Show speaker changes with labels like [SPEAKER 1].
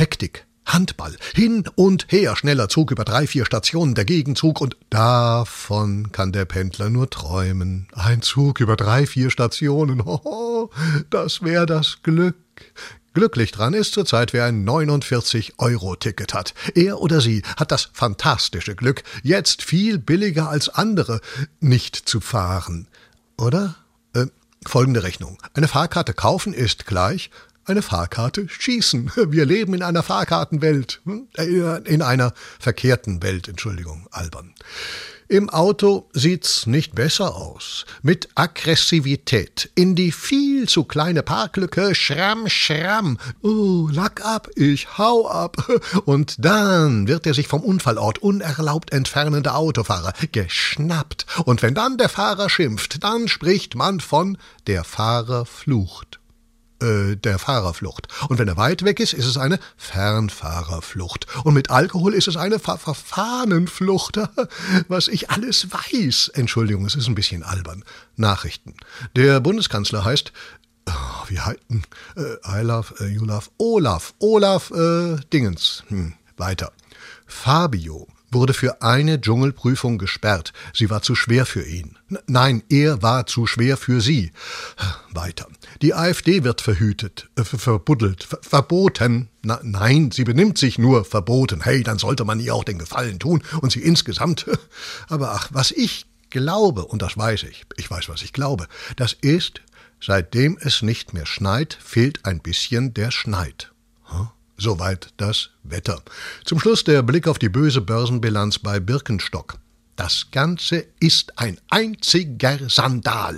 [SPEAKER 1] Hektik, Handball, hin und her, schneller Zug über drei, vier Stationen, der Gegenzug und davon kann der Pendler nur träumen. Ein Zug über drei, vier Stationen, hoho, das wär das Glück. Glücklich dran ist zurzeit, wer ein 49-Euro-Ticket hat. Er oder sie hat das fantastische Glück, jetzt viel billiger als andere nicht zu fahren. Oder? Äh, folgende Rechnung. Eine Fahrkarte kaufen ist gleich eine Fahrkarte schießen. Wir leben in einer Fahrkartenwelt. Hm? Äh, in einer verkehrten Welt, Entschuldigung, albern. Im Auto sieht's nicht besser aus. Mit Aggressivität in die viel zu kleine Parklücke, schramm, schramm. Oh, lack ab, ich hau ab. Und dann wird der sich vom Unfallort unerlaubt entfernende Autofahrer geschnappt. Und wenn dann der Fahrer schimpft, dann spricht man von der Fahrer flucht äh, der Fahrerflucht. Und wenn er weit weg ist, ist es eine Fernfahrerflucht. Und mit Alkohol ist es eine Ver Verfahnenflucht. Was ich alles weiß. Entschuldigung, es ist ein bisschen albern. Nachrichten. Der Bundeskanzler heißt oh, wie heißen? Äh, I love, äh, you love, Olaf, Olaf äh, Dingens. Hm, weiter. Fabio wurde für eine Dschungelprüfung gesperrt. Sie war zu schwer für ihn. Nein, er war zu schwer für sie. Weiter. Die AfD wird verhütet, äh, verbuddelt, ver verboten. Na, nein, sie benimmt sich nur verboten. Hey, dann sollte man ihr auch den Gefallen tun und sie insgesamt. Aber ach, was ich glaube, und das weiß ich, ich weiß, was ich glaube, das ist, seitdem es nicht mehr schneit, fehlt ein bisschen der Schneid. Soweit das Wetter. Zum Schluss der Blick auf die böse Börsenbilanz bei Birkenstock. Das Ganze ist ein einziger Sandal.